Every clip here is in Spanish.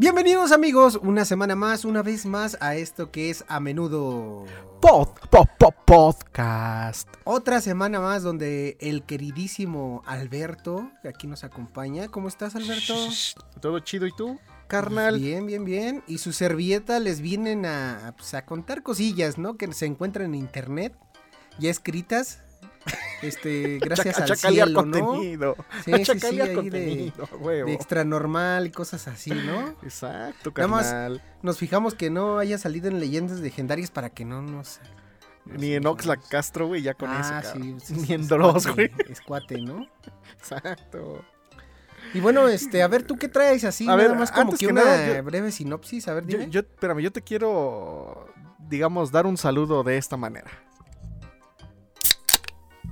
Bienvenidos amigos, una semana más, una vez más a esto que es a menudo Pod, pod, pod, podcast. Otra semana más donde el queridísimo Alberto, que aquí nos acompaña. ¿Cómo estás Alberto? Todo chido y tú, carnal. Bien, bien, bien. Y su servilleta les vienen a, pues, a contar cosillas, ¿no? Que se encuentran en internet, ya escritas este, gracias al cielo, contenido. ¿no? Sí, sí, sí, de, de, extra normal y cosas así, ¿no? Exacto, carnal. nos fijamos que no haya salido en leyendas legendarias para que no nos... Ni en Oxlack Castro, güey, ya con ah, eso. Sí, sí, Ni en Dross, güey. Es cuate, ¿no? Exacto. Y bueno, este, a ver, ¿tú qué traes así? A ver, más como que, una breve sinopsis, a ver, dime. Yo, yo, espérame, yo te quiero, digamos, dar un saludo de esta manera.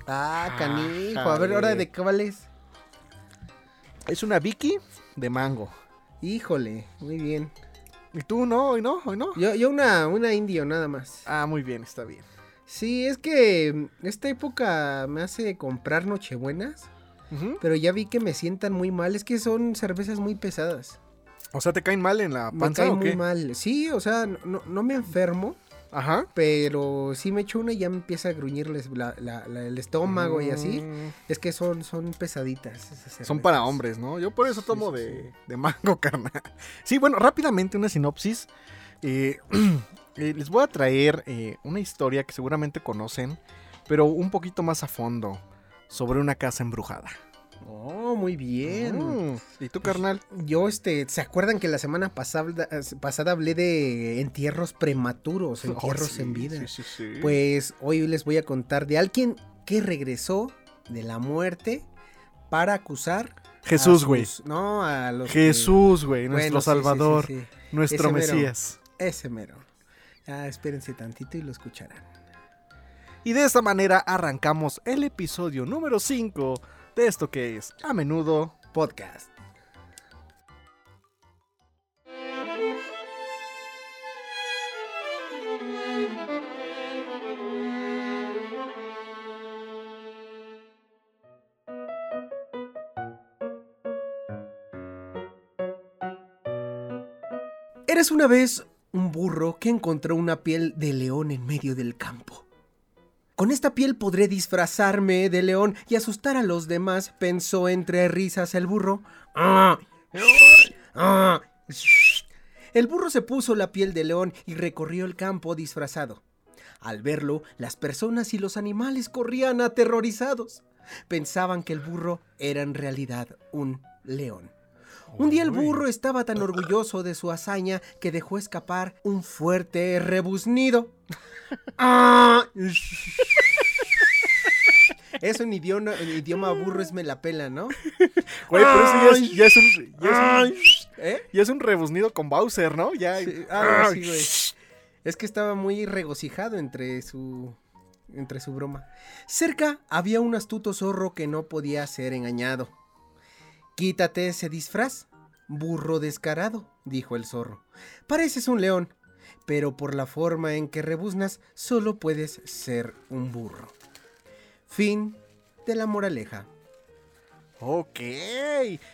Ah, canijo. a ver, ahora de qué vales. Es una Vicky de mango. Híjole, muy bien. ¿Y tú no? ¿Hoy no? ¿Hoy no? Yo, yo una, una indio nada más. Ah, muy bien, está bien. Sí, es que esta época me hace comprar nochebuenas. Pero ya vi que me sientan muy mal. Es que son cervezas muy pesadas. O sea, ¿te caen mal en la panza me caen muy mal. Sí, o sea, no, no me enfermo. Ajá. Pero si me echo una y ya me empieza a gruñirles el estómago y así. Mm. Es que son, son pesaditas. son para hombres, ¿no? Yo por eso tomo de, mango, carnal. Sí, bueno, rápidamente una sinopsis. Eh, eh, les voy a traer eh, una historia que seguramente conocen, pero un poquito más a fondo, sobre una casa embrujada. Oh, muy bien. Mm. ¿Y tú, carnal? Yo, este, ¿se acuerdan que la semana pasada, pasada hablé de entierros prematuros, oh, entierros en vida? Sí, sí, pues hoy les voy a contar de alguien que regresó de la muerte para acusar. Jesús, güey. No, a los. Jesús, güey, nuestro Salvador, nuestro Mesías. ese mero. Ya espérense tantito y lo escucharán. Y de esta manera arrancamos el episodio número 5 de esto que es a menudo podcast. Eres una vez un burro que encontró una piel de león en medio del campo. Con esta piel podré disfrazarme de león y asustar a los demás, pensó entre risas el burro. El burro se puso la piel de león y recorrió el campo disfrazado. Al verlo, las personas y los animales corrían aterrorizados. Pensaban que el burro era en realidad un león. Un día el burro estaba tan orgulloso de su hazaña que dejó escapar un fuerte rebuznido. Eso en idioma, idioma burro es me la pela, ¿no? Güey, pero eso ya es, un. Ya es un, ¿Eh? ya es un rebuznido con Bowser, ¿no? Ya. Sí, ah, sí, güey. Es que estaba muy regocijado entre su. entre su broma. Cerca había un astuto zorro que no podía ser engañado. Quítate ese disfraz, burro descarado, dijo el zorro. Pareces un león, pero por la forma en que rebuznas solo puedes ser un burro. Fin de la moraleja. Ok,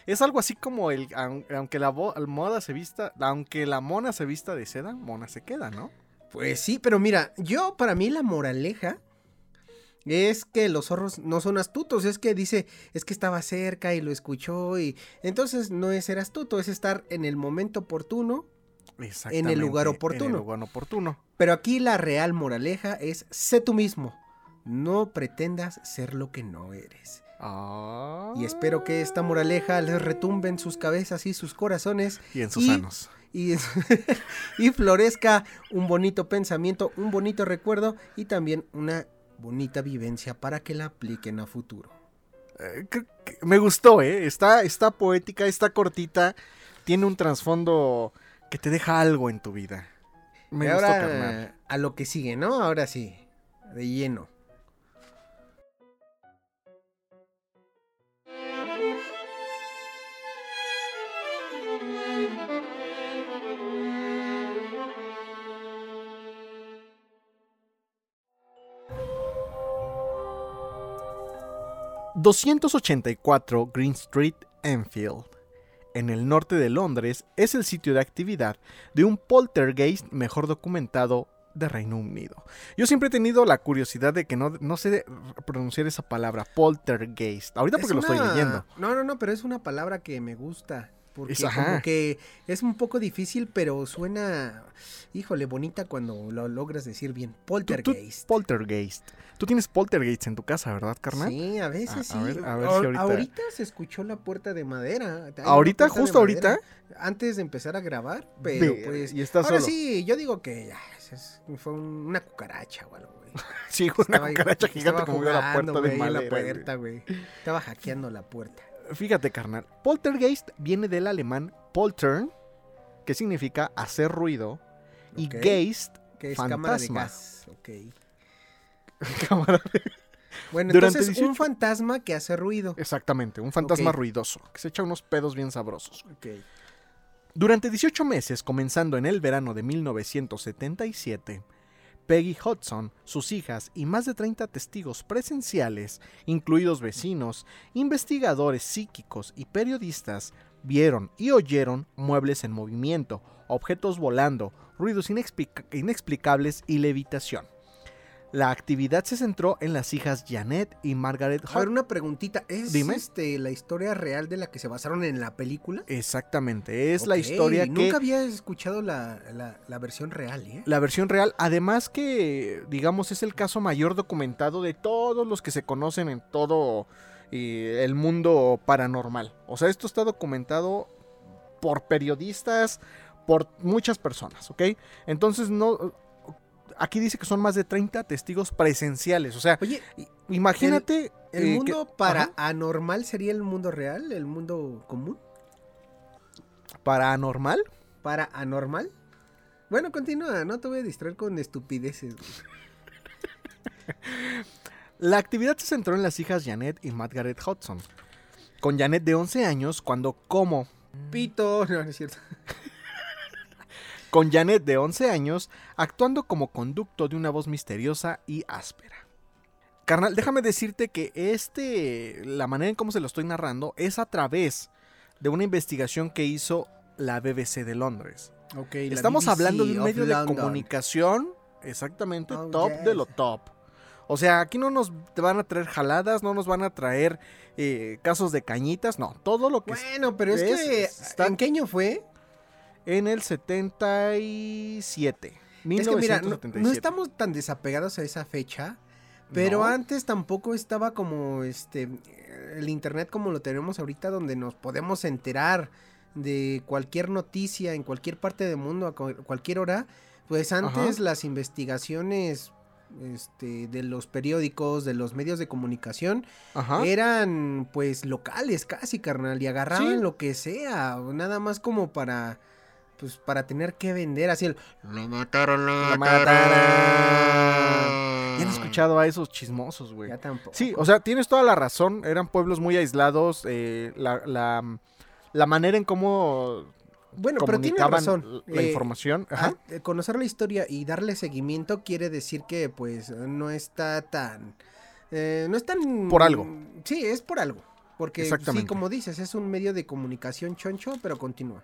es algo así como el aunque la moda se vista, aunque la mona se vista de seda, mona se queda, ¿no? Pues sí, pero mira, yo para mí la moraleja es que los zorros no son astutos, es que dice, es que estaba cerca y lo escuchó y entonces no es ser astuto, es estar en el momento oportuno, en el lugar oportuno. En el lugar oportuno. Pero aquí la real moraleja es sé tú mismo, no pretendas ser lo que no eres. Y espero que esta moraleja les retumbe en sus cabezas y sus corazones. Y en sus manos. Y, y florezca un bonito pensamiento, un bonito recuerdo y también una bonita vivencia para que la apliquen a futuro. Eh, me gustó, ¿eh? Está, está poética, está cortita, tiene un trasfondo que te deja algo en tu vida. Me ahora, A lo que sigue, ¿no? Ahora sí, de lleno. 284 Green Street, Enfield. en el norte de Londres, es el sitio de actividad de un poltergeist mejor documentado de Reino Unido. Yo siempre he tenido la curiosidad de que no, no sé pronunciar esa palabra, poltergeist. Ahorita porque lo estoy leyendo. No, no, no, pero es una palabra que me gusta. Porque como que es un poco difícil, pero suena, híjole, bonita cuando lo logras decir bien. Poltergeist. poltergeist. Tú tienes poltergeist en tu casa, ¿verdad, carnal? Sí, a veces sí. A ver, a ver si ahorita... ahorita... se escuchó la puerta de madera. ¿Ahorita? ¿Justo ahorita? Antes de empezar a grabar, pero pues... ¿Y estás ahora sí, yo digo que ya, fue una cucaracha o algo, güey. sí, una cucaracha gigante como la puerta de madera. la puerta, güey. Estaba hackeando la puerta. Fíjate, carnal. Poltergeist viene del alemán poltern, que significa hacer ruido, y geist, que es fantasma. cámara de Bueno, entonces un fantasma que hace ruido. Exactamente, un fantasma ruidoso, que se echa unos pedos bien sabrosos. Durante 18 meses, comenzando en el verano de 1977, Peggy Hudson, sus hijas y más de 30 testigos presenciales, incluidos vecinos, investigadores psíquicos y periodistas, vieron y oyeron muebles en movimiento, objetos volando, ruidos inexplicables y levitación. La actividad se centró en las hijas Janet y Margaret Hart. A ver, una preguntita. ¿Es Este, la historia real de la que se basaron en la película? Exactamente. Es la historia que. Nunca había escuchado la, versión real, ¿eh? La versión real. Además, que, digamos, es el caso mayor documentado de todos los que se conocen en todo eh, el mundo paranormal. O sea, esto está documentado por periodistas, por muchas personas, ¿ok? Entonces, no aquí dice que son más de 30 testigos presenciales. O sea, Oye, imagínate. ¿El, eh, mundo para anormal sería el mundo real? ¿El mundo común? ¿Para anormal? ¿Para anormal? Bueno, continúa, no te voy a distraer con estupideces. La actividad se centró en las hijas Janet y Margaret Hudson. Con Janet de 11 años, cuando como... Pito, no, no es cierto con Janet de 11 años actuando como conducto de una voz misteriosa y áspera. Carnal, déjame decirte que este, la manera en cómo se lo estoy narrando es a través de una investigación que hizo la BBC de Londres. Okay, Estamos hablando de un medio de comunicación, exactamente, oh, top de lo top. O sea, aquí no nos van a traer jaladas, no nos van a traer eh, casos de cañitas, no, todo lo que... Bueno, pero es, que... ¿En qué año fue? En el 77. Es que mira, no, estamos tan desapegados a esa fecha, pero antes tampoco estaba como este el internet como lo tenemos ahorita donde nos podemos enterar de cualquier noticia en cualquier parte del mundo a cualquier hora. Pues antes las investigaciones este, de los periódicos, de los medios de comunicación, eran pues locales casi, carnal, y agarraban lo que sea, nada más como para pues para tener que vender así el lo mataron, lo, mataron. Ya han escuchado a esos chismosos, güey. Ya tampoco. Sí, o sea, tienes toda la razón. Eran pueblos muy aislados. Eh, la, la, manera en cómo bueno, pero tiene razón. La eh, información. Ajá. Eh, conocer la historia y darle seguimiento quiere decir que, pues, no está tan. no es tan. Por algo. Sí, es por algo. Porque, sí, como dices, es un medio de comunicación choncho, pero continúa.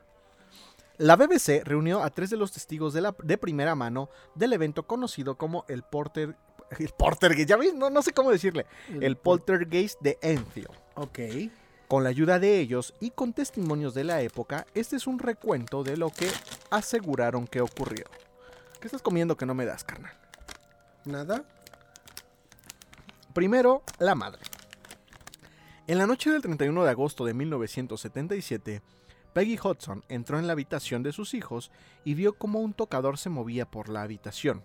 La BBC reunió a tres de los testigos de, la, de primera mano del evento conocido como el Porter. El Portergeist, ya ves, no, sé cómo decirle. El, Poltergeist de Enfield. Ok. Con la ayuda de ellos y con testimonios de la época, este es un recuento de lo que aseguraron que ocurrió. ¿Qué estás comiendo que no me das, carnal? Nada. Primero, la madre. En la noche del 31 de agosto de 1977, Peggy Hudson entró en la habitación de sus hijos y vio cómo un tocador se movía por la habitación.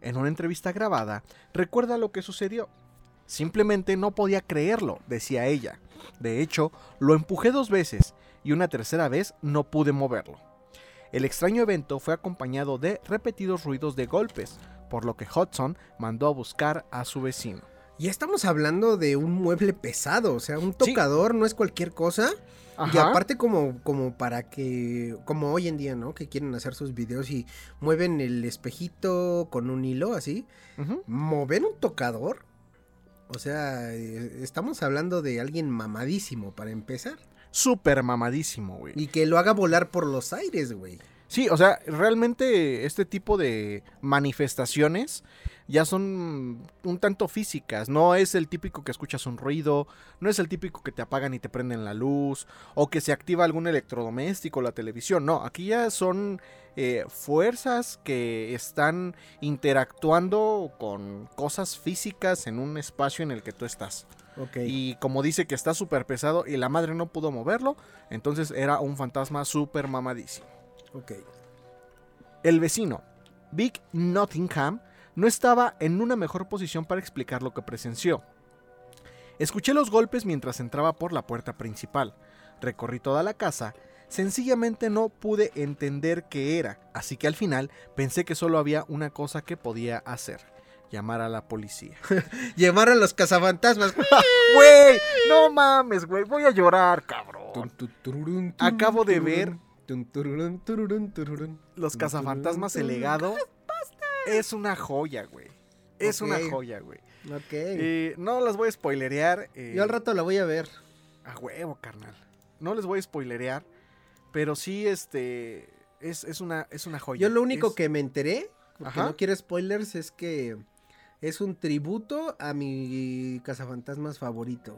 En una entrevista grabada, recuerda lo que sucedió. Simplemente no podía creerlo, decía ella. De hecho, lo empujé dos veces y una tercera vez no pude moverlo. El extraño evento fue acompañado de repetidos ruidos de golpes, por lo que Hudson mandó a buscar a su vecino. Ya estamos hablando de un mueble pesado, o sea, un tocador no es cualquier cosa. Y aparte como, como para que, como hoy en día, ¿no? Que quieren hacer sus videos y mueven el espejito con un hilo así. Mover un tocador. O sea, eh, estamos hablando de alguien mamadísimo para empezar. súper mamadísimo, güey. Y que lo haga volar por los aires, güey. Sí, o sea, realmente este tipo de manifestaciones ya son un tanto físicas. No es el típico que escuchas un ruido, no es el típico que te apagan y te prenden la luz, o que se activa algún electrodoméstico, la televisión. No, aquí ya son eh, fuerzas que están interactuando con cosas físicas en un espacio en el que tú estás. Okay. Y como dice que está súper pesado y la madre no pudo moverlo, entonces era un fantasma súper mamadísimo. Ok. El vecino, Big Nottingham, no estaba en una mejor posición para explicar lo que presenció. Escuché los golpes mientras entraba por la puerta principal. Recorrí toda la casa. Sencillamente no pude entender qué era, así que al final pensé que solo había una cosa que podía hacer. Llamar a la policía. Llamar a los cazafantasmas. Güey, no mames, güey. Voy a llorar, cabrón. Acabo de ver Los cazafantasmas el legado. Es una joya, güey. Es una joya, güey. Ok. Eh, no las voy a spoilerear. eh, Yo al rato la voy a ver. A huevo, carnal. No les voy a spoilerear. Pero sí, este. Es, es una, es una joya. Yo lo único Es- que me enteré, porque Ajá. no quiero spoilers, es que es un tributo a mi cazafantasmas favorito.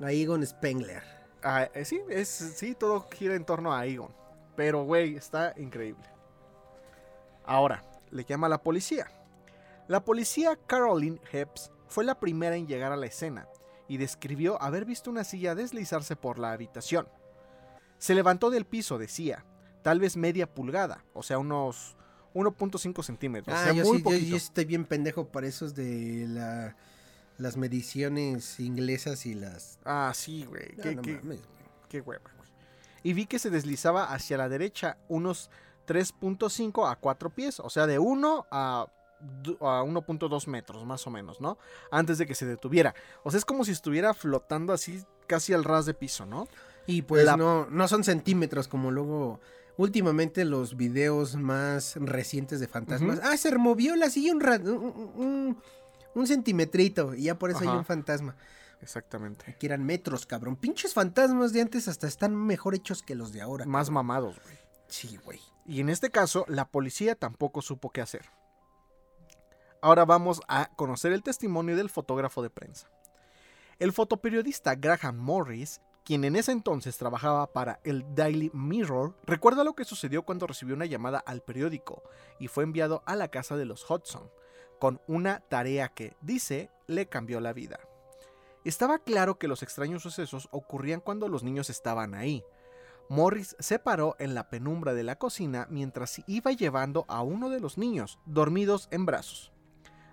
A Egon Spengler. Ah, eh, sí, es, sí, todo gira en torno a Egon. Pero, güey, está increíble. Ahora, le llama a la policía. La policía Caroline Hepps fue la primera en llegar a la escena y describió haber visto una silla deslizarse por la habitación. Se levantó del piso, decía, tal vez media pulgada, o sea, unos 1.5 centímetros. o Ah, sea, yo muy sí, yo estoy bien pendejo para esos de la, las mediciones inglesas y las... Ah, sí, güey. Ah, qué- no qué- mames. Qué hueva, güey. Y vi que se deslizaba hacia la derecha unos 3.5 a 4 pies, o sea, de 1 a, a 1.2 metros, más o menos, ¿no? Antes de que se detuviera. O sea, es como si estuviera flotando así casi al ras de piso, ¿no? Y pues La- no, no son centímetros como luego... Últimamente los videos más recientes de fantasmas. Ah, se removió la silla un, un- un centimetrito y ya por eso hay un fantasma. Exactamente. Que eran metros, cabrón. Pinches fantasmas de antes hasta están mejor hechos que los de ahora. Más mamados, güey. Sí, güey. Y en este caso, la policía tampoco supo qué hacer. Ahora vamos a conocer el testimonio del fotógrafo de prensa. El fotoperiodista Graham Morris, quien en ese entonces trabajaba para el Daily Mirror, recuerda lo que sucedió cuando recibió una llamada al periódico y fue enviado a la casa de los Hudson, con una tarea que, dice, le cambió la vida. Estaba claro que los extraños sucesos ocurrían cuando los niños estaban ahí, Morris se paró en la penumbra de la cocina mientras iba llevando a uno de los niños, dormidos en brazos.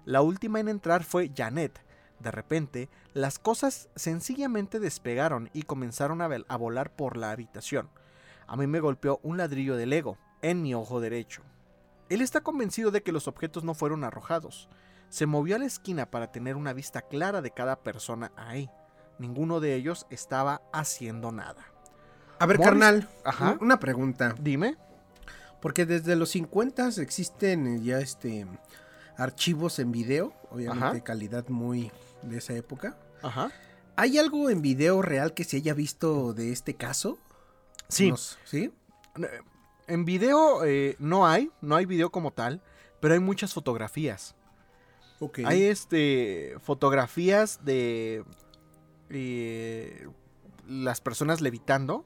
La última en entrar fue Janet. De repente, las cosas sencillamente despegaron y comenzaron a, volar por la habitación. A mí me golpeó un ladrillo de Lego en mi ojo derecho. Él está convencido de que los objetos no fueron arrojados. Se movió a la esquina para tener una vista clara de cada persona ahí. Ninguno de ellos estaba haciendo nada. A ver, Morris- carnal. Ajá. Una pregunta. Dime. Porque desde los 50 existen ya este archivos en video, obviamente Ajá. de calidad muy de esa época. Ajá. ¿Hay algo en video real que se haya visto de este caso? Sí. Nos- ¿Sí? Eh, En video eh, no hay, no hay video como tal, pero hay muchas fotografías. Ok. Hay este fotografías de eh, las personas levitando,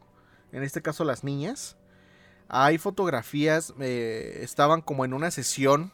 en este caso las niñas. Hay fotografías, eh, estaban como en una sesión,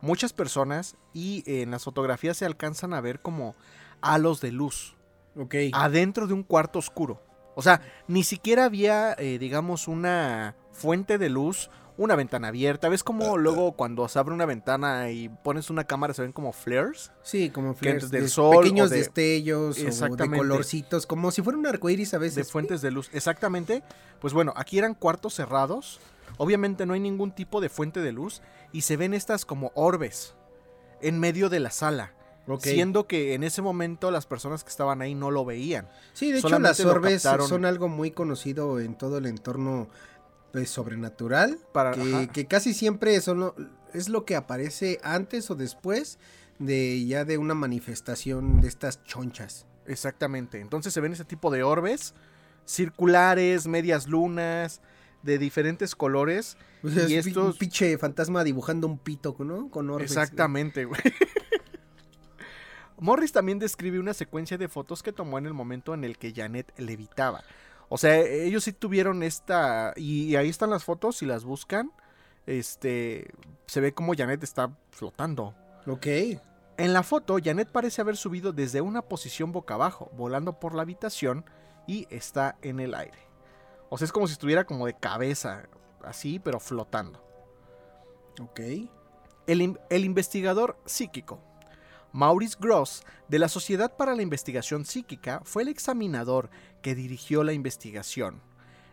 muchas personas, y en las fotografías se alcanzan a ver como halos de luz Ok. adentro de un cuarto oscuro. O sea, ni siquiera había, eh, digamos, una fuente de luz, una ventana abierta. ¿Ves como luego cuando se abre una ventana y pones una cámara se ven como flares? Sí, como flares del de- sol pequeños o de- destellos o de Exactamente. colorcitos, como si fuera un arcoíris a veces. De fuentes de luz. Exactamente. Pues bueno, aquí eran cuartos cerrados. Obviamente no hay ningún tipo de fuente de luz. Y se ven estas como orbes en medio de la sala. Siendo que en ese momento las personas que estaban ahí no lo veían. Sí, de hecho solamente las orbes son algo muy conocido en todo el entorno pues, sobrenatural, Para- que, casi siempre son lo- es lo que aparece antes o después de ya de una manifestación de estas chonchas. Exactamente. Entonces se ven ese tipo de orbes circulares, medias lunas, de diferentes colores. O sea, y es estos- un pinche fantasma dibujando un pito, ¿no? Con orbes. Exactamente, güey. Morris también describe una secuencia de fotos que tomó en el momento en el que Janet levitaba. O sea, ellos sí tuvieron esta. Y ahí están las fotos, si las buscan. Este. Se ve como Janet está flotando. Ok. En la foto, Janet parece haber subido desde una posición boca abajo, volando por la habitación y está en el aire. O sea, es como si estuviera como de cabeza, así, pero flotando. Ok. El investigador psíquico. Maurice Gross, de la Sociedad para la Investigación Psíquica, fue el examinador que dirigió la investigación.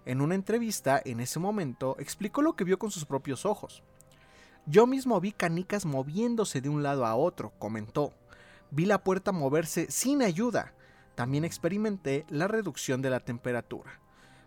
En una entrevista, en ese momento, explicó lo que vio con sus propios ojos. Yo mismo vi canicas moviéndose de un lado a otro, comentó. Vi la puerta moverse sin ayuda. También experimenté la reducción de la temperatura.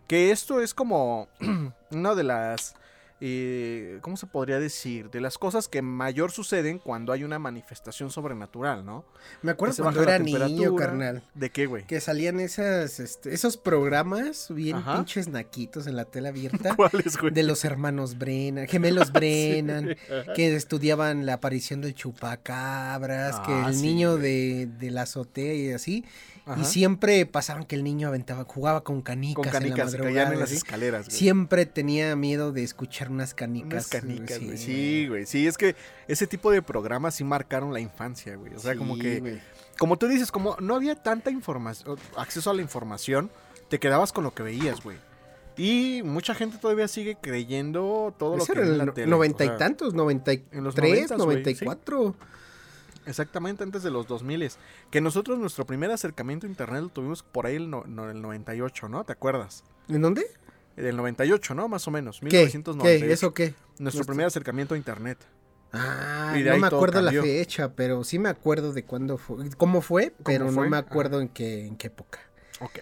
Que esto es como una de las eh, ¿cómo se podría decir? De las cosas que mayor suceden cuando hay una manifestación sobrenatural, ¿no? Me acuerdo cuando era niño, carnal. ¿De qué, güey? Que salían esas, este, esos programas bien Ajá. pinches naquitos en la tela abierta. ¿Cuáles, güey? de los hermanos Brennan, gemelos Brennan, que estudiaban la aparición del chupacabras, que Ah, el sí, niño de, de la azotea y así. Ajá. Y siempre pasaban que el niño aventaba, jugaba con canicas, Con canicas, en la madrugada. en las así. escaleras, güey. Siempre tenía miedo de escuchar unas canicas. Unas canicas, güey. Sí, güey. Sí, es que ese tipo de programas sí marcaron la infancia, güey. O sea, como que, como tú dices, como no había tanta información, acceso a la información, te quedabas con lo que veías, güey. Y mucha gente todavía sigue creyendo todo lo que en el la tele. noventa o y sea, tantos, noventa y en los tres, noventa y cuatro. Exactamente antes de los 2000 Que nosotros nuestro primer acercamiento a internet lo tuvimos por ahí el, no, no, el 98, ¿no? ¿Te acuerdas? ¿En dónde? Del 98, ¿no? Más o menos. ¿Qué? 1998. ¿Qué? ¿Eso qué? Nuestro Nuestro- primer acercamiento a internet. Ah, no me acuerdo la fecha, pero sí me acuerdo de cuándo fue, cómo fue, pero fue? no me acuerdo en qué, en qué época. Ok.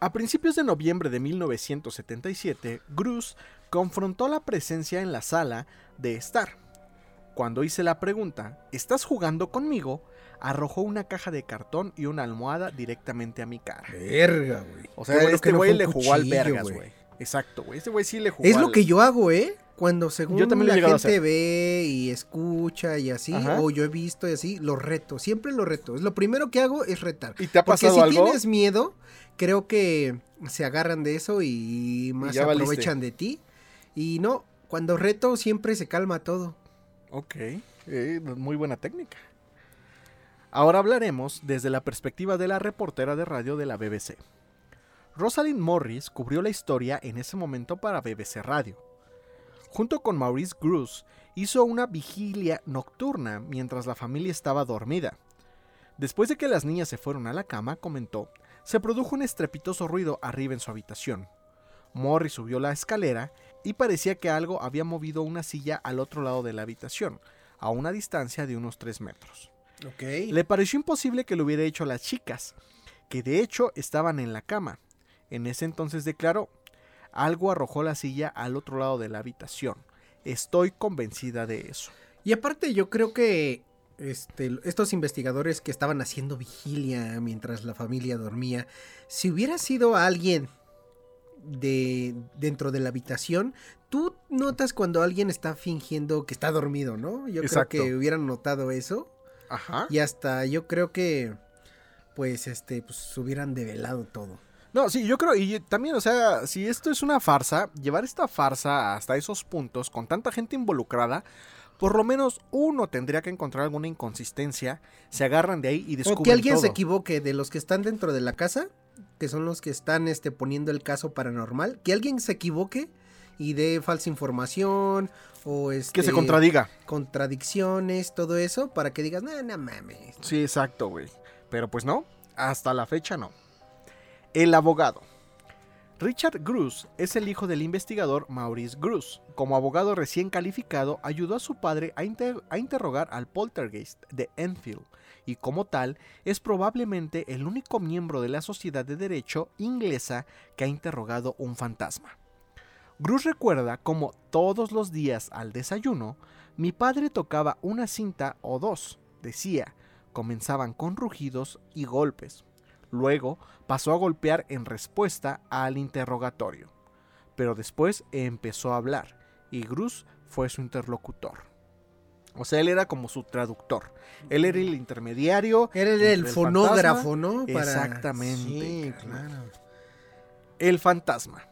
A principios de noviembre de 1977, Bruce confrontó la presencia en la sala de estar. Cuando hice la pregunta, ¿estás jugando conmigo? Arrojó una caja de cartón y una almohada directamente a mi cara. Verga, güey. O sea, bueno este no güey le jugó al vergas, güey. Exacto, güey. Este güey sí le jugó Es lo que yo hago, ¿eh? Cuando según Yo también la gente ve y escucha y así, Ajá. o yo he visto y así, lo reto, siempre lo reto. Lo primero que hago es retar. ¿Y te ha Porque si algo? tienes miedo, creo que se agarran de eso y más valiste. aprovechan de ti. Y no, cuando reto siempre se calma todo. Ok, eh, muy buena técnica. Ahora hablaremos desde la perspectiva de la reportera de radio de la BBC. Rosalind Morris cubrió la historia en ese momento para BBC Radio. Junto con Maurice Bruce, hizo una vigilia nocturna mientras la familia estaba dormida. Después de que las niñas se fueron a la cama, comentó, se produjo un estrepitoso ruido arriba en su habitación. Morris subió la escalera y parecía que algo había movido una silla al otro lado de la habitación, a una distancia de unos 3 metros. Le pareció imposible que lo hubiera hecho a las chicas, que de hecho estaban en la cama. En ese entonces declaró, algo arrojó la silla al otro lado de la habitación. Estoy convencida de eso. Y aparte yo creo que este, estos investigadores que estaban haciendo vigilia mientras la familia dormía, si hubiera sido alguien de dentro de la habitación, tú notas cuando alguien está fingiendo que está dormido, ¿no? Yo Exacto. creo que hubieran notado eso Ajá. y hasta yo creo que pues este pues hubieran develado todo. No, sí, yo creo, y también, o sea, si esto es una farsa, llevar esta farsa hasta esos puntos, con tanta gente involucrada, por lo menos uno tendría que encontrar alguna inconsistencia, se agarran de ahí y descubren O que alguien se equivoque de los que están dentro de la casa, que son los que están este, poniendo el caso paranormal, que alguien se equivoque y dé falsa información o este, Que se contradiga. contradicciones, todo eso, para que digas, no, no mames. Sí, exacto, güey. Pero pues no, hasta la fecha no. El abogado. Richard Gruss es el hijo del investigador Maurice Gruss. Como abogado recién calificado, ayudó a su padre a, inter- a interrogar al poltergeist de Enfield y como tal es probablemente el único miembro de la sociedad de derecho inglesa que ha interrogado un fantasma. Gruss recuerda cómo todos los días al desayuno, mi padre tocaba una cinta o dos, decía, comenzaban con rugidos y golpes. Luego pasó a golpear en respuesta al interrogatorio. Pero después empezó a hablar y Grus fue su interlocutor. O sea, él era como su traductor. Él era el intermediario. Era el, fonógrafo, ¿no? Exactamente, Sí, claro. El fantasma.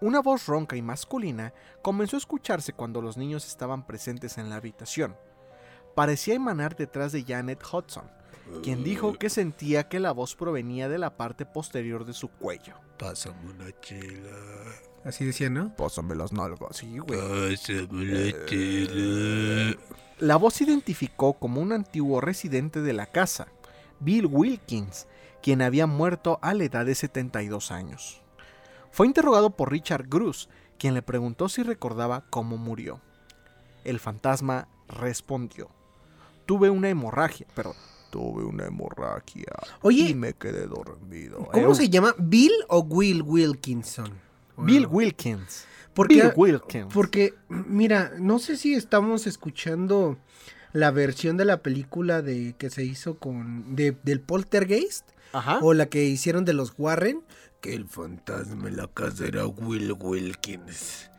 Una voz ronca y masculina comenzó a escucharse cuando los niños estaban presentes en la habitación. Parecía emanar detrás de Janet Hudson, quien dijo que sentía que la voz provenía de la parte posterior de su cuello. Pásame una chela. Así decía, ¿no? Pásame las nalgas, sí, güey. Pásame la chela. La voz se identificó como un antiguo residente de la casa, Bill Wilkins, quien había muerto a la edad de 72 años. Fue interrogado por Richard Bruce, quien le preguntó si recordaba cómo murió. El fantasma respondió: Tuve una hemorragia, pero tuve una hemorragia Oye, y me quedé dormido. ¿Cómo Eh, se llama? ¿Bill o Will Wilkinson? Bill Wilkins. Porque, Bill Wilkins. porque, mira, no sé si estamos escuchando la versión de la película de que se hizo con de, del Poltergeist Ajá. o la que hicieron de los Warren Que el fantasma en la casa era Will Wilkins.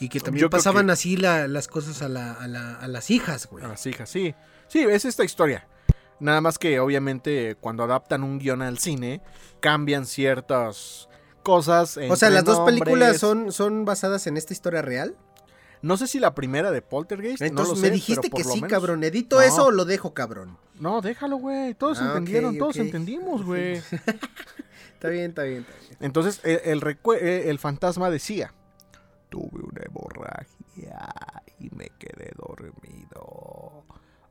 y que también Yo pasaban que- así la- las cosas a, la- a la- a las hijas, güey. A las hijas, sí. Sí, es esta historia. Nada más que obviamente cuando adaptan un guion al cine, cambian ciertas cosas. o sea, las dos películas son, son basadas en esta historia real. No sé si la primera de Poltergeist. no Entonces lo me sé, dijiste que sí, menos- cabrón. ¿Edito No. eso o lo dejo, cabrón? No, déjalo, güey. Todos Ah, entendieron, todos entendimos, güey. Está bien, está bien, está bien. Entonces el, el eh, el fantasma decía: Tuve una hemorragia y me quedé dormido.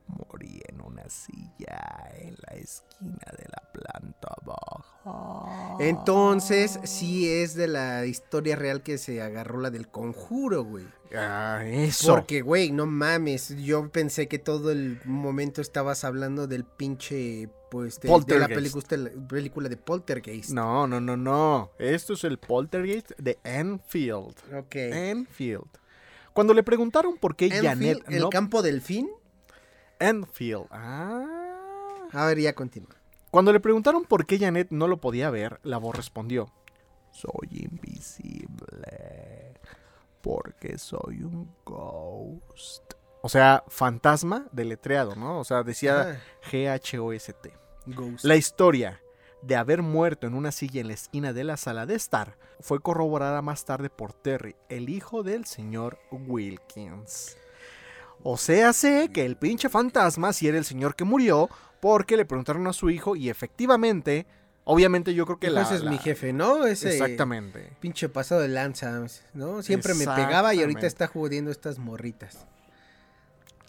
Morí en una silla en la esquina de la planta baja. Entonces, sí es de la historia real que se agarró la del conjuro, güey. Ah, eso. Porque, güey, no mames. Yo pensé que todo el momento estabas hablando del pinche, pues, de, de la película, película de Poltergeist. No, no, no, no. Esto es el poltergeist de Enfield. Ok. Enfield. Cuando le preguntaron por qué Enfield, Janet el no... campo del fin. Enfield. Ah. A ver, ya continúa. Cuando le preguntaron por qué Janet no lo podía ver, la voz respondió: Soy invisible. Porque soy un ghost. O sea, fantasma deletreado, ¿no? O sea, decía Ajá. G-H-O-S-T. Ghost. La historia de haber muerto en una silla en la esquina de la sala de estar fue corroborada más tarde por Terry, el hijo del señor Wilkins. O sea, sé que el pinche fantasma sí era el señor que murió porque le preguntaron a su hijo y efectivamente, obviamente yo creo que la... ese es la- mi jefe, ¿no? Ese Exactamente. pinche pasado de lanza, ¿no? Siempre me pegaba y ahorita está jodiendo estas morritas.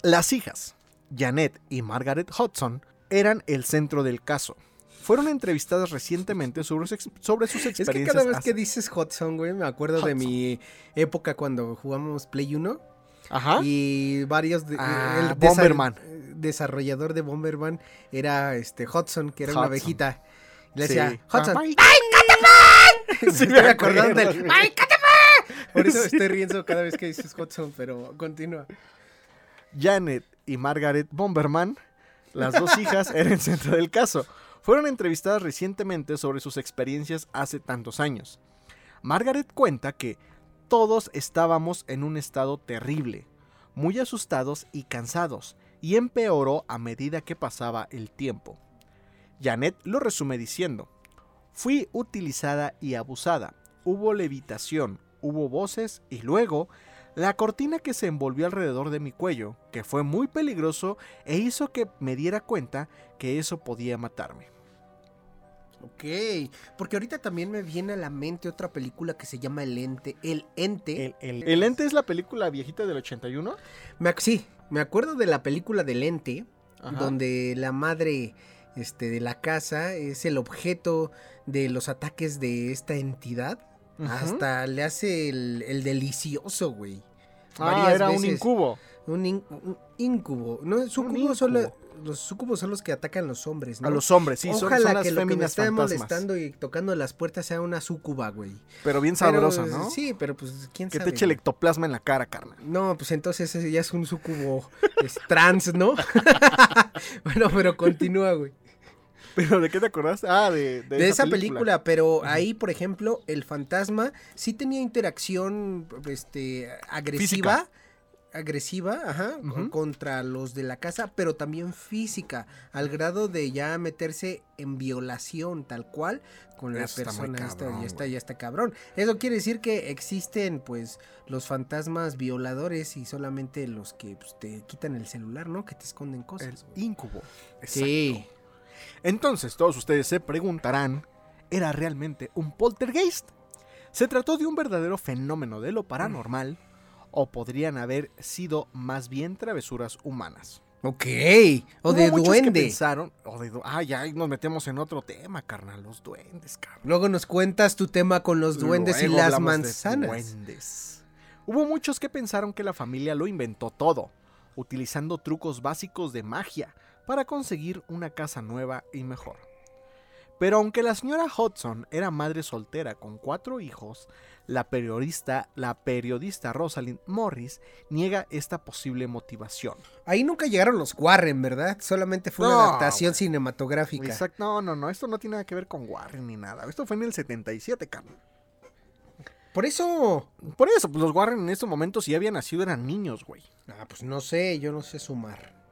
Las hijas, Janet y Margaret Hudson, eran el centro del caso. Fueron entrevistadas recientemente sobre, sus ex- sobre sus Es experiencias. que cada vez que dices Hudson, güey, me acuerdo de mi época cuando jugamos Play 1 Ajá. y varios de, Ah, el desa- Bomberman. desarrollador de Bomberman era este Hudson, que era una abejita. Le Sí. decía, Hudson, Ay, me Sí, estoy me acordando del. ¡Ay! Por eso estoy riendo cada vez que dices Hudson, pero continúa. Janet y Margaret Bomberman, las dos hijas, eran el centro del caso. Fueron entrevistadas recientemente sobre sus experiencias hace tantos años. Margaret cuenta que todos estábamos en un estado terrible, muy asustados y cansados, y empeoró a medida que pasaba el tiempo. Janet lo resume diciendo, fui utilizada y abusada, hubo levitación, hubo voces y luego la cortina que se envolvió alrededor de mi cuello, que fue muy peligroso e hizo que me diera cuenta que eso podía matarme. Ok, porque ahorita también me viene a la mente otra película que se llama El Ente. El Ente. El, el ente es la película viejita del 81. Me sí, me acuerdo de la película del Ente, Ajá. donde la madre este, de la casa es el objeto de los ataques de esta entidad. Hasta le hace el, el delicioso, güey. Ah, varias era un incubo. Un, in- un incubo. No, sucubo son la- los sucubos son los que atacan los hombres, ¿no? A los hombres, sí, son, Ojalá son las que lo que me esté molestando y tocando las puertas sea una sucuba, güey. Pero bien Pero, sabrosa, ¿no? Sí, pero pues quién Que sabe. te eche el ectoplasma en la cara, carnal. No, pues entonces ese ya es un sucubo es trans, ¿no? bueno, pero continúa, güey. ¿Pero de qué te acordaste? Ah, de, de, de esa película, pero ahí, por ejemplo, el fantasma sí tenía interacción este agresiva. Física. Agresiva, ajá, contra los de la casa, pero también física, al grado de ya meterse en violación tal cual con la Eso está persona. esta, cabrón, ya está, ya está cabrón. Eso quiere decir que existen, pues, los fantasmas violadores y solamente los que pues, te quitan el celular, ¿no? Que te esconden cosas. incubo. Sí. Entonces, todos ustedes se preguntarán, ¿era realmente un poltergeist? ¿Se trató de un verdadero fenómeno de lo paranormal? ¿O podrían haber sido más bien travesuras humanas? Ok. O Hubo de muchos que duende. pensaron, o de du- ah, ya nos metemos en otro tema, carnal, los duendes, carnal. Luego nos cuentas tu tema con los duendes y las manzanas. duendes. Hubo muchos que pensaron que la familia lo inventó todo, utilizando trucos básicos de magia para conseguir una casa nueva y mejor. Pero aunque la señora Hudson era madre soltera con cuatro hijos, la periodista, la periodista Rosalind Morris niega esta posible motivación. Ahí nunca llegaron los Warren, ¿verdad? Solamente fue una adaptación cinematográfica. Exacto, no, no, no, esto no tiene nada que ver con Warren ni nada. Esto fue en el 77, carnal. Por eso. Por eso, pues los Warren en estos momentos, si habían nacido, eran niños, güey. Ah, pues no sé, yo no sé sumar.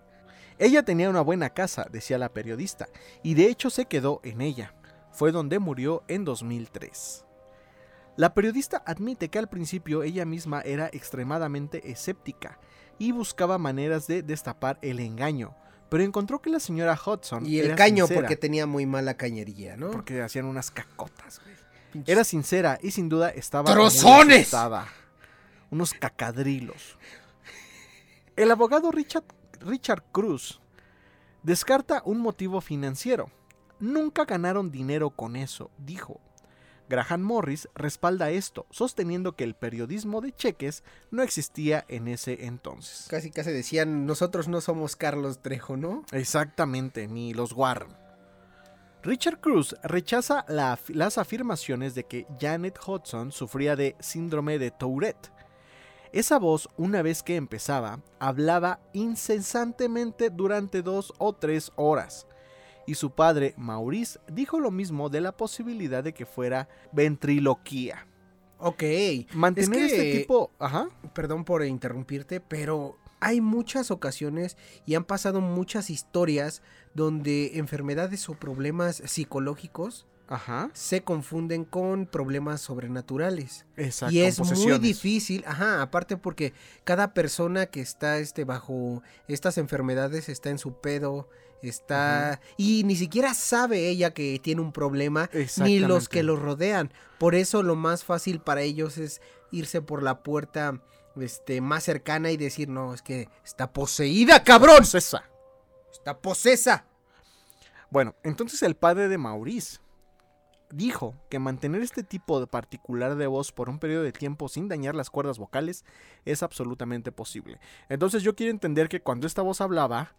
Ella tenía una buena casa, decía la periodista, y de hecho se quedó en ella. Fue donde murió en 2003. La periodista admite que al principio ella misma era extremadamente escéptica y buscaba maneras de destapar el engaño, pero encontró que la señora Hudson Y el era caño, sincera, porque tenía muy mala cañería, ¿no? porque hacían unas cacotas, güey. Era sincera y sin duda estaba ¡Trozones! Unos cacadrilos. El abogado Richard, Richard Cruz descarta un motivo financiero. Nunca ganaron dinero con eso, dijo. Graham Morris respalda esto, sosteniendo que el periodismo de cheques no existía en ese entonces. Casi, casi decían, nosotros no somos Carlos Trejo, ¿no? Exactamente, ni los Warren. Richard Cruz rechaza la las afirmaciones de que Janet Hudson sufría de síndrome de Tourette. Esa voz, una vez que empezaba, hablaba incesantemente durante dos o tres horas. Y su padre, Maurice, dijo lo mismo de la posibilidad de que fuera ventriloquía. Ok. Mantener Es que- este tipo... Ajá. Perdón por interrumpirte, pero hay muchas ocasiones y han pasado muchas historias donde enfermedades o problemas psicológicos Ajá. se confunden con problemas sobrenaturales. Exacto. y es muy difícil, ajá, aparte porque cada persona que está este bajo estas enfermedades está en su pedo, está y ni siquiera sabe ella que tiene un problema ni los que lo rodean. Por eso lo más fácil para ellos es irse por la puerta este más cercana y decir, "No, es que está poseída, cabrón. Esa. Está posesa." Bueno, entonces el padre de Maurice dijo que mantener este tipo de particular de voz por un periodo de tiempo sin dañar las cuerdas vocales es absolutamente posible. Entonces yo quiero entender que cuando esta voz hablaba,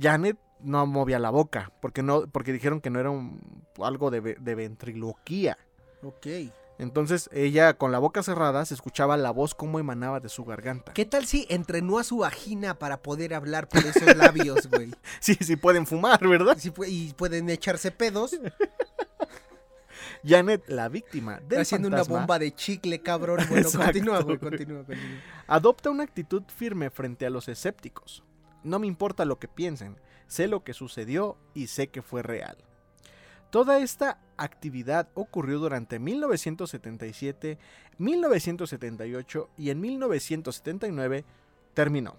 Janet no movía la boca, porque no, porque dijeron que no era un- algo de, ve- de ventriloquía. Ok. Entonces ella con la boca cerrada se escuchaba la voz como emanaba de su garganta. ¿Qué tal si entrenó a su vagina para poder hablar por esos labios, güey? Sí, sí pueden fumar, ¿verdad? Sí y pueden echarse pedos Janet, la víctima del haciendo fantasma, una bomba de chicle, cabrón. Bueno, continúa, güey, güey. continúa, continúa. Adopta una actitud firme frente a los escépticos. No me importa lo que piensen, sé lo que sucedió y sé que fue real. Toda esta actividad ocurrió durante 1977, 1978 y en 1979 terminó.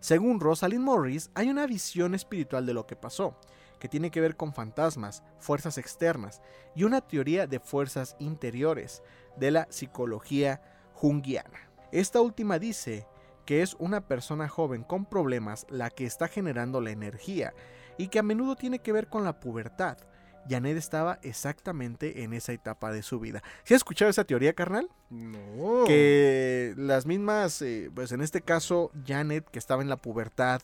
Según Rosalind Morris, hay una visión espiritual de lo que pasó, que tiene que ver con fantasmas, fuerzas externas y una teoría de fuerzas interiores de la psicología junguiana. Esta última dice que es una persona joven con problemas la que está generando la energía y que a menudo tiene que ver con la pubertad. Janet estaba exactamente en esa etapa de su vida. ¿Sí has escuchado esa teoría, carnal? No. Que las mismas, eh, pues en este caso, Janet, que estaba en la pubertad,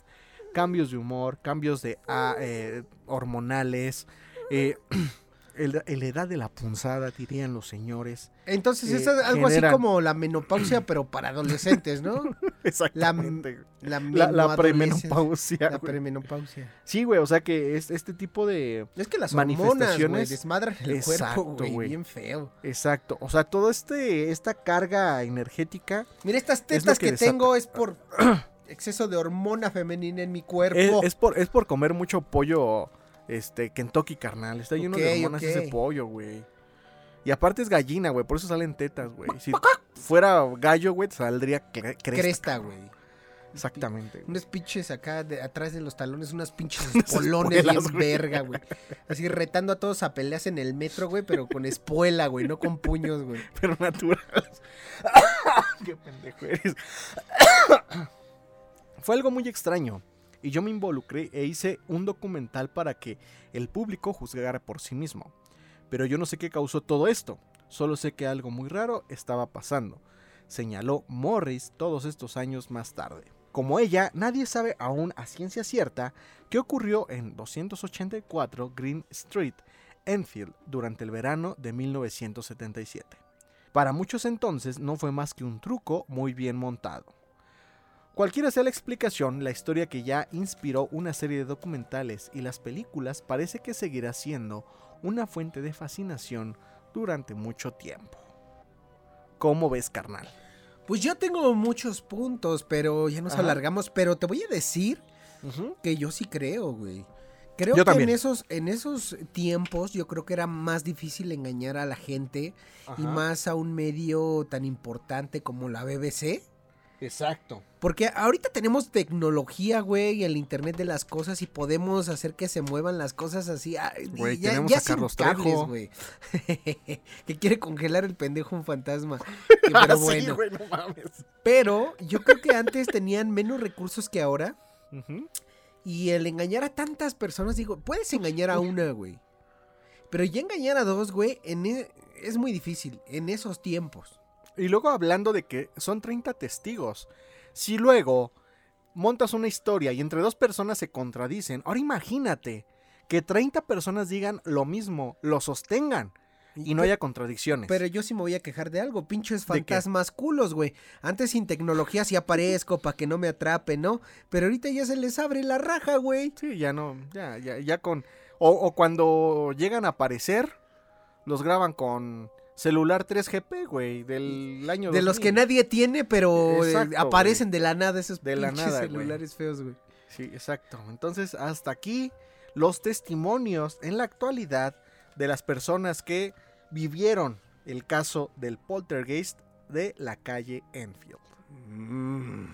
cambios de humor, cambios de ah, eh, hormonales, eh, el, el edad de la punzada, dirían los señores. Entonces Eh, es algo generan- así como la menopausia, pero para adolescentes, ¿no? Exactamente. la, La, la premenopausia. La premenopausia. Sí, güey, o sea que es este tipo de... Es que las hormonas, güey, Manifestaciones. desmadran el Exacto, cuerpo, güey, bien feo. Exacto, o sea, todo este, esta carga energética Mira, estas tetas que tengo es por exceso de hormona femenina en mi cuerpo. es por, es por comer mucho pollo, este, Kentucky, carnal. Está lleno de hormonas ese pollo, güey. Y aparte es gallina, güey, por eso salen tetas, güey. Si fuera gallo, güey, saldría cre- cresta. Güey. Exactamente. Unos pinches acá de, atrás de los talones, unas pinches espolones bien verga, güey. Así retando a todos a peleas en el metro, güey, pero con espuela, güey, no con puños, güey. Pero natural. Qué pendejo eres. Fue algo muy extraño. Y yo me involucré e hice un documental para que el público juzgara por sí mismo. Pero yo no sé qué causó todo esto. Solo sé que algo muy raro estaba pasando. Señaló Morris todos estos años más tarde. Como ella, nadie sabe aún a ciencia cierta qué ocurrió en 284 Green Street, Enfield, durante el verano de 1977. Para muchos entonces no fue más que un truco muy bien montado. Cualquiera sea la explicación, la historia que ya inspiró una serie de documentales y las películas parece que seguirá siendo una fuente de fascinación durante mucho tiempo. ¿Cómo ves, carnal? Pues yo tengo muchos puntos, pero ya nos Ajá. alargamos. Pero te voy a decir que yo sí creo, güey. Creo Yo que también. en esos, en esos tiempos yo creo que era más difícil engañar a la gente y más a un medio tan importante como la BBC. Exacto. Porque ahorita tenemos tecnología, güey, y el internet de las cosas y podemos hacer que se muevan las cosas así. Güey, ya, tenemos ya a sin Carlos cables, Trejo. güey. que quiere congelar el pendejo un fantasma. Pero Sí, bueno. güey, no mames. Pero yo creo que antes tenían menos recursos que ahora. Y el engañar a tantas personas, digo, puedes engañar a una, güey. Pero ya engañar a dos, güey, en e- es muy difícil en esos tiempos. Y luego hablando de que son 30 testigos. Si luego montas una historia y entre dos personas se contradicen, ahora imagínate que 30 personas digan lo mismo, lo sostengan y no haya contradicciones. Pero yo sí me voy a quejar de algo, pinches fantasmas culos, güey. Antes sin tecnología sí aparezco para que no me atrape, ¿no? Pero ahorita ya se les abre la raja, güey. Sí, ya no, ya, ya, ya con... O, o cuando llegan a aparecer, los graban con celular 3GP, güey, del año De los que 2000. nadie tiene, pero eh, Exacto, aparecen de la nada esos De la nada, celulares feos, güey. Sí, exacto. Entonces, hasta aquí los testimonios en la actualidad de las personas que vivieron el caso del poltergeist de la calle Enfield. Mm,